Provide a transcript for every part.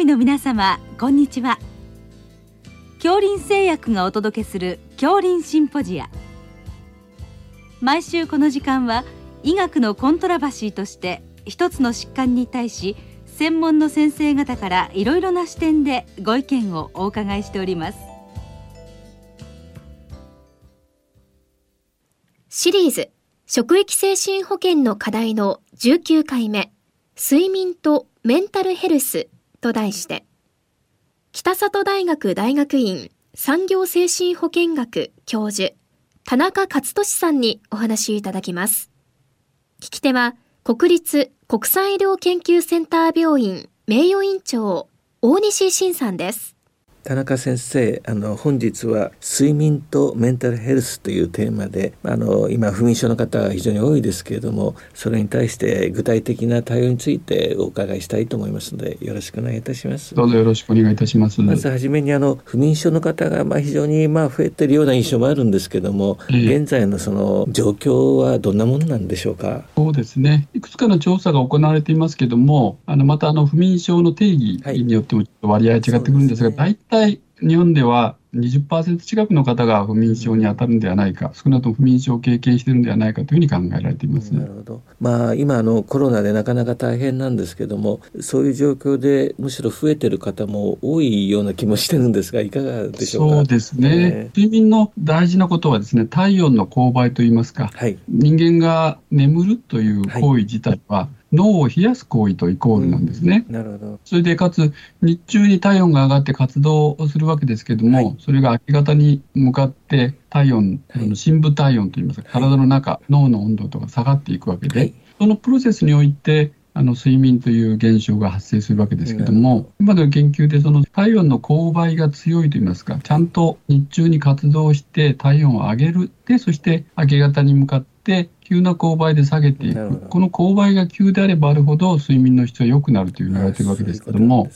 医の皆様こんにちは。恐林製薬がお届けする恐林シンポジア。毎週この時間は医学のコントラバシーとして一つの疾患に対し専門の先生方からいろいろな視点でご意見をお伺いしております。シリーズ職域精神保健の課題の19回目睡眠とメンタルヘルスと題して、北里大学大学院産業精神保健学教授、田中勝利さんにお話いただきます。聞き手は、国立国際医療研究センター病院名誉院長、大西晋さんです。田中先生あの本日は睡眠とメンタルヘルスというテーマであの今不眠症の方が非常に多いですけれどもそれに対して具体的な対応についてお伺いしたいと思いますのでよろしくお願いいたします。どうぞよろしくお願いいたします。まずはじめにあの不眠症の方がまあ非常にまあ増えているような印象もあるんですけども、えー、現在のその状況はどんなものなんでしょうか？そうですね。いくつかの調査が行われていますけどもあのまたあの不眠症の定義によっても割合違ってくるんですが、はい、大体日本では20%近くの方が不眠症に当たるんではないか、少なくとも不眠症を経験しているんではないかというふうに考えられています、ね、なるほど。まあ今あのコロナでなかなか大変なんですけども、そういう状況でむしろ増えてる方も多いような気もしてるんですが、いかがでしょうか？そうですね。睡眠の大事なことはですね、体温の勾配といいますか、はい、人間が眠るという行為自体は、はい脳を冷やす行為とイコールなんですね。うん、なるほど。それでかつ日中に体温が上がって活動をするわけですけども、はい、それが明け方に向かって体温、はい、あの深部体温といいますか、体の中、はい、脳の温度とか下がっていくわけで、そのプロセスにおいてあの睡眠という現象が発生するわけですけども、今の研究でその体温の勾配が強いといいますか、ちゃんと日中に活動して体温を上げる。で、そして明け方に向かって急な勾配で下げていく、この勾配が急であればあるほど睡眠の質は良くなるという言われているわけですけども、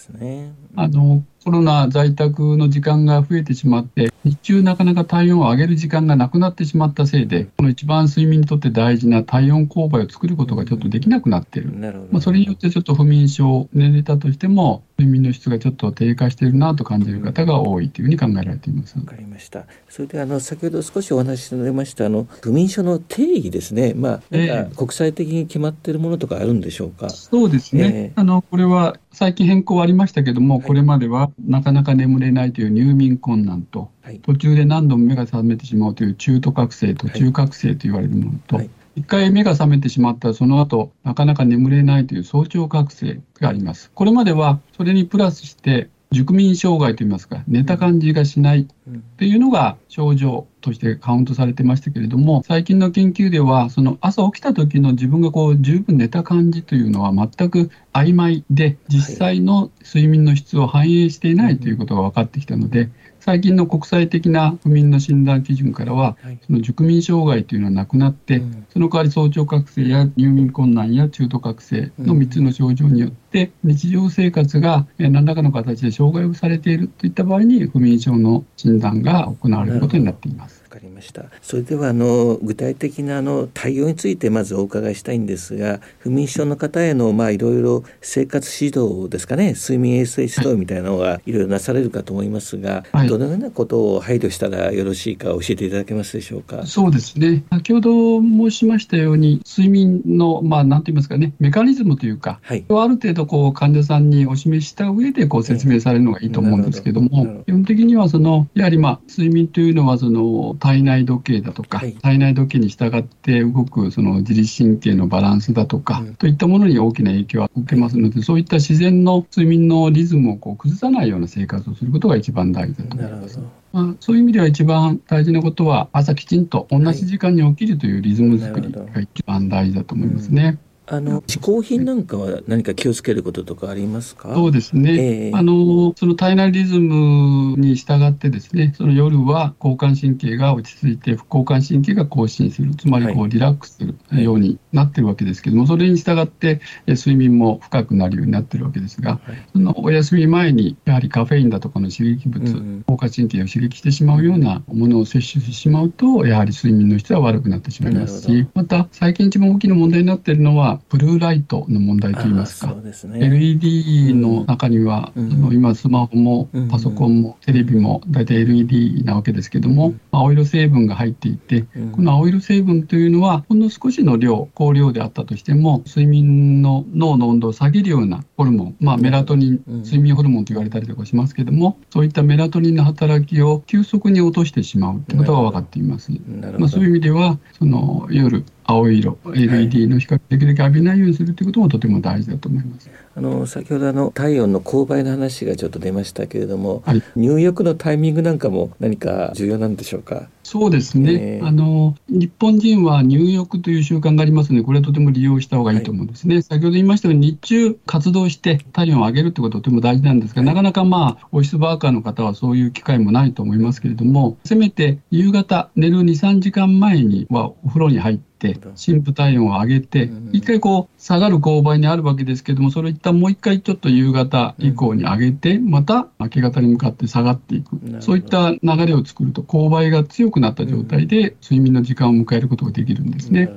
あのコロナ在宅の時間が増えてしまって、日中なかなか体温を上げる時間がなくなってしまったせいで、この一番睡眠にとって大事な体温勾配を作ることがちょっとできなくなっている。まあ、それによってちょっと不眠症、寝れたとしても、睡眠の質がちょっと低下しているなと感じる方が多いというふうに考えられています。わかりました。それであの先ほど少しお話しされましたあの不眠症の定義ですね。まあなんか国際的に決まっているものとかあるんでしょうか？えー、そうですね。えー、あのこれは最近変更ありましたけども、これまではなかなか眠れないという入眠困難と、はい、途中で何度も目が覚めてしまうという中途覚醒と中覚醒と言われるものと、はい一回目が覚めてしまったらその後なかなか眠れないという早朝覚醒があります。これまではそれにプラスして熟眠障害といいますか寝た感じがしないっていうのが症状としてカウントされてましたけれども最近の研究ではその朝起きた時の自分がこう十分寝た感じというのは全く曖昧で実際の睡眠の質を反映していないということが分かってきたので最近の国際的な不眠の診断基準からは、はい、その熟眠障害というのはなくなって、うん、その代わり早朝覚醒や入眠困難や中途覚醒の3つの症状によって、うん、日常生活が何らかの形で障害をされているといった場合に不眠症の診断が行われることになっています。かりました。それではあの具体的なあの対応についてまずお伺いしたいんですが不眠症の方へのまあいろいろ生活指導ですかね。睡眠衛生指導みたいなのがいろいろなされるかと思いますが、はい、どのようなことを配慮したらよろしいか教えていただけますでしょうか。そうですね。先ほど申しましたように睡眠のまあ何と言いますかね。メカニズムというか、はい、ある程度こう患者さんにお示しした上でご説明されるのがいいと思うんですけども、うん、基本的にはそのやはりまあ睡眠というのはその体内時計だとか、はい、体内時計に従って動くその自律神経のバランスだとか、うん、といったものに大きな影響を受けますので、そういった自然の睡眠のリズムをこう崩さないような生活をすることが一番大事だと思います。まあ、そういう意味では一番大事なことは朝きちんと同じ時間に起きるというリズム作りが一番大事だと思いますね。あの嗜好品なんかは何か気をつけることとかありますか？そうですね、えー、あのその体内リズムに従ってですねその夜は交感神経が落ち着いて副交感神経が更新するつまりこうリラックスするようになってるわけですけども、それに従って睡眠も深くなるようになってるわけですが、はい、そのお休み前にやはりカフェインだとかの刺激物、うん、交感神経を刺激してしまうようなものを摂取してしまうとやはり睡眠の質は悪くなってしまいますしまた最近一番大きな問題になっているのははブルーライトの問題といいますか、すね、LED の中には、うん、あの今スマホもパソコンもテレビも大体 LED なわけですけども、うん、青色成分が入っていて、うん、この青色成分というのはほんの少しの量高量であったとしても睡眠の脳の温度を下げるようなホルモン、まあ、メラトニン、睡眠ホルモンと言われたりとかしますけどもそういったメラトニンの働きを急速に落としてしまうということが分かっています。まあ、そういう意味ではその夜青い色 LED の光できるだけ浴びないようにするということもとても大事だと思います。あの先ほどあの体温の勾配の話がちょっと出ましたけれども、はい、入浴のタイミングなんかも何か重要なんでしょうか？そうですね、えー、あの日本人は入浴という習慣がありますので、これはとても利用した方がいいと思うんですね。はい、先ほど言いましたように、日中活動して体温を上げるということはとても大事なんですが、はい、なかなかまあ、オフィスワーカーの方はそういう機会もないと思いますけれども、せめて夕方、寝る2、3時間前にはお風呂に入って、深部体温を上げて、一回こう下がる勾配にあるわけですけども、それを一旦もう一回ちょっと夕方以降に上げて、また明け方に向かって下がっていく、そういった流れを作ると、勾配が強くなった状態で睡眠の時間を迎えることができるんですね。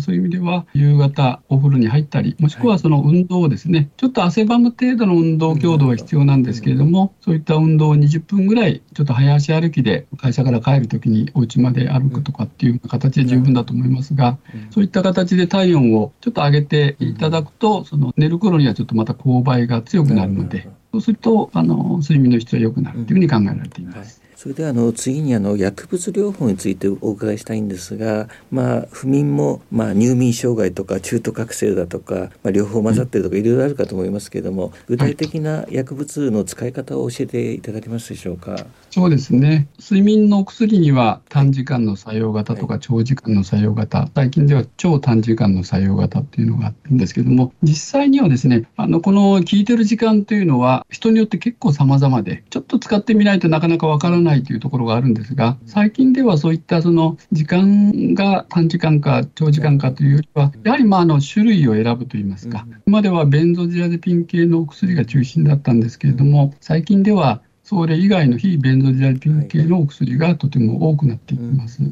そういう意味では、夕方お風呂に入ったり、もしくはその運動をですね、ちょっと汗ばむ程度の運動強度は必要なんですけれども、そういった運動を20分ぐらい、ちょっと早足歩きで会社から帰るときにお家まで歩くとかっていう形で十分だと思いますが、そういった形で体温をちょっと上げていただくと、その寝る頃にはちょっとまた勾配が強くなるので、そうするとあの睡眠の質は良くなるというふうに考えられています。それではあの次にあの薬物療法についてお伺いしたいんですが、まあ、不眠も、まあ、入眠障害とか中途覚醒だとか、まあ、両方混ざってるとかいろいろあるかと思いますけれども具体的な薬物の使い方を教えていただけますでしょうか？そうですね睡眠の薬には短時間の作用型とか長時間の作用型、最近では超短時間の作用型っていうのがあるんですけども実際にはですねあのこの効いてる時間というのは人によって結構様々でちょっと使ってみないとなかなかわからないないというところがあるんですが、最近ではそういったその時間が短時間か長時間かというよりは、やはりまああの種類を選ぶといいますか、今まではベンゾジアゼピン系のお薬が中心だったんですけれども、最近ではそれ以外の非ベンゾジアゼピン系のお薬がとても多くなっています。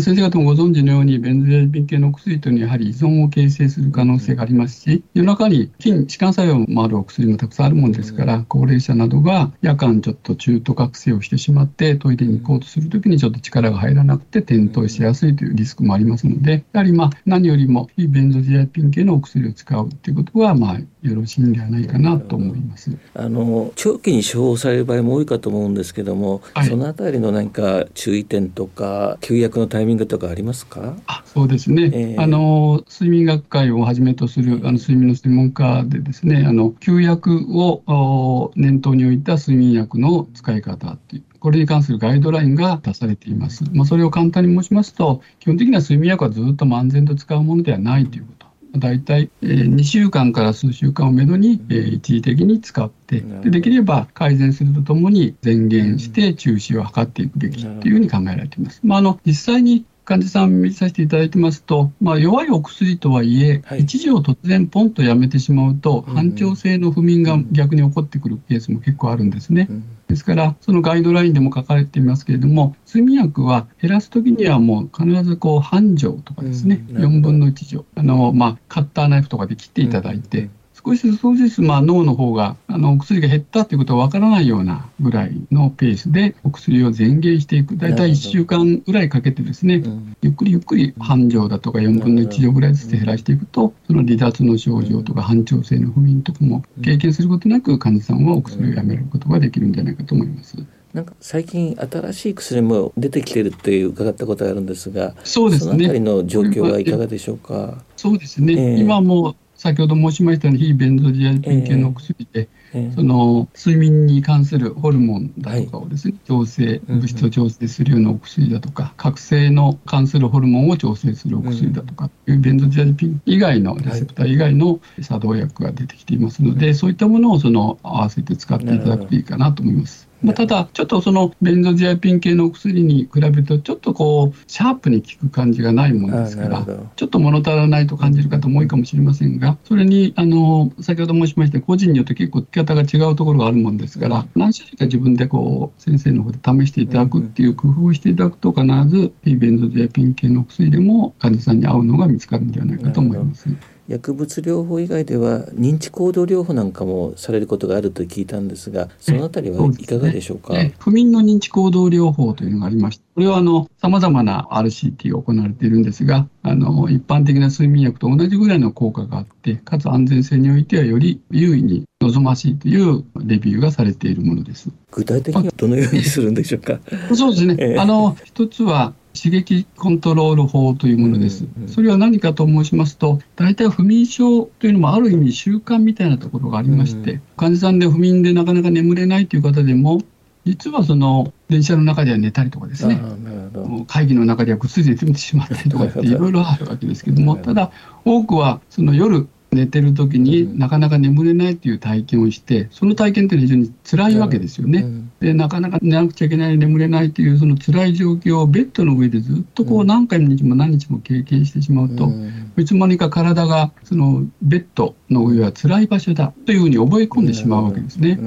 先生方もご存知のように、ベンゾジアゼピン系のお薬というのはやはり依存を形成する可能性がありますし、夜中に筋弛緩作用もあるお薬もたくさんあるもんですから、高齢者などが夜間ちょっと中途覚醒をしてしまって、トイレに行こうとするときにちょっと力が入らなくて転倒しやすいというリスクもありますので、やはりまあ何よりも非ベンゾジアゼピン系のお薬を使うということは、まあよろしいんではないかなと思います。あの長期に処方される場合も多いかと思うんですけども、はい、そのあたりの何か注意点とか休薬のタイミングとかありますか？あ、そうですね。えー、あの睡眠学会をはじめとするあの睡眠の専門家でですね、あの休薬を念頭に置いた睡眠薬の使い方っていうこれに関するガイドラインが出されています。まあ、それを簡単に申しますと、基本的には睡眠薬はずっと漫然と使うものではないということ。大体、えー、2週間から数週間をめどに、えー、一時的に使ってで、できれば改善するとともに前減して中止を図っていくべきというふうに考えられています。まあ、あの実際に患者さん見させていただいてますと、まあ、弱いお薬とはいえ、はい、一時を突然ポンとやめてしまうと、反調性の不眠が逆に起こってくるケースも結構あるんですね。ですから、そのガイドラインでも書かれていますけれども、睡眠薬は減らすときにはもう必ずこう半錠とかですね、4分の1錠、あのまあ、カッターナイフとかで切っていただいて、少しずつ少しずつまあ脳の方があの薬が減ったということは分からないようなぐらいのペースでお薬を前減していく大体1週間ぐらいかけてですね、うん、ゆっくりゆっくり半錠だとか4分の1錠ぐらいずつ減らしていくとその離脱の症状とか反調性の不眠とかも経験することなく患者さんはお薬をやめることができるんじゃないかと思います。なんか最近新しい薬も出てきてるっていう伺ったことがあるんですが、そうですね。そのあたりの状況はいかがでしょうか？そうですね。えー、今も先ほど申しましたように非ベンゾジアピン系の薬で、えー、その睡眠に関するホルモンだとかをですね、はい、調整物質を調整するようなお薬だとか、覚醒の関するホルモンを調整するお薬だとか、うん、ベンゾジアピン以外のレセプター以外の作動薬が出てきていますので、はい、そういったものをその合わせて使っていただくといいかなと思います。まあ、ただ、ちょっとそのベンゾジアピン系のお薬に比べると、ちょっとこう、シャープに効く感じがないものですから、ちょっと物足らないと感じる方も多いかもしれませんが、それに、あの、先ほど申しました個人によって結構効き方が違うところがあるもんですから、何種類か自分でこう、先生の方で試していただくっていう工夫をしていただくと、必ず、非ベンゾジアピン系の薬でも患者さんに合うのが見つかるんではないかと思います。薬物療法以外では認知行動療法なんかもされることがあると聞いたんですがそのあたりはいかがでしょうか、ね、不眠の認知行動療法というのがありましてこれはあの様々な RCT を行われているんですがあの一般的な睡眠薬と同じぐらいの効果があってかつ安全性においてはより優位に望ましいというレビューがされているものです。具体的にはどのようにするんでしょうか？そうですね。えー、あの一つは刺激コントロール法というものです。それは何かと申しますと、大体不眠症というのもある意味習慣みたいなところがありまして、患者さんで不眠でなかなか眠れないという方でも、実はその電車の中では寝たりとかですね、会議の中ではぐっすり寝てしまったりとかっていろいろあるわけですけども、ただ多くはその夜寝てる時になかなか眠れないという体験をしてその体験って非常に辛いわけですよね。でなかなか寝なくちゃいけない眠れないというその辛い状況をベッドの上でずっとこう何回も日も何日も経験してしまうと、いつまにか体がそのベッドの上は辛い場所だというふうに覚え込んでしまうわけですね。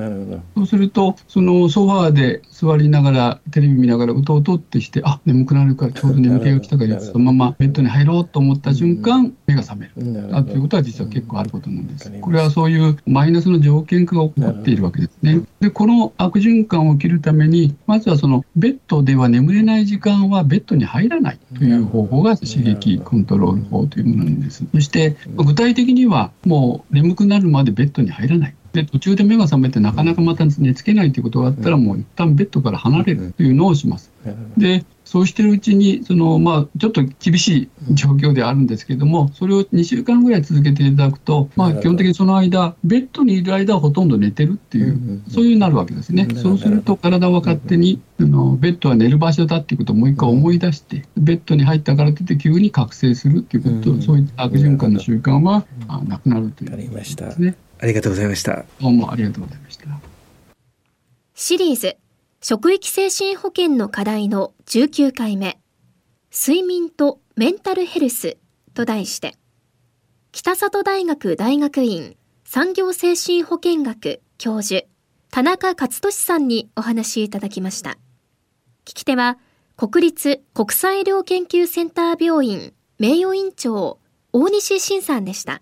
そうするとそのソファーで座りながらテレビ見ながらうとうとってしてあ眠くなるからちょうど眠気が来たからそのままベッドに入ろうと思った瞬間目が覚める。あということは実は結構あることなんです。これはそういうマイナスの条件化が起こっているわけですね。で、この悪循環を切るために、まずはそのベッドでは眠れない時間はベッドに入らないという方法が刺激コントロール法というものなんです。そして具体的にはもう眠くなるまでベッドに入らない。で途中で目が覚めてなかなかまた寝つけないということがあったらもう一旦ベッドから離れるというのをします。でそうしてるうちにその、まあ、ちょっと厳しい状況ではあるんですけどもそれを2週間ぐらい続けていただくと、まあ、基本的にその間ベッドにいる間はほとんど寝てるっていう、そういうなるわけですね。そうすると体は勝手にあのベッドは寝る場所だっていうことをもう一回思い出してベッドに入ったからといって急に覚醒するっていうこと、そういった悪循環の習慣は、なくなるということですね。ありがとうございました。どうもありがとうございました。シリーズ職域精神保健の課題の19回目。睡眠とメンタルヘルスと題して。北里大学大学院産業精神保健学教授田中勝利さんにお話しいただきました。聞き手は国立国際医療研究センター病院名誉院長大西晋さんでした。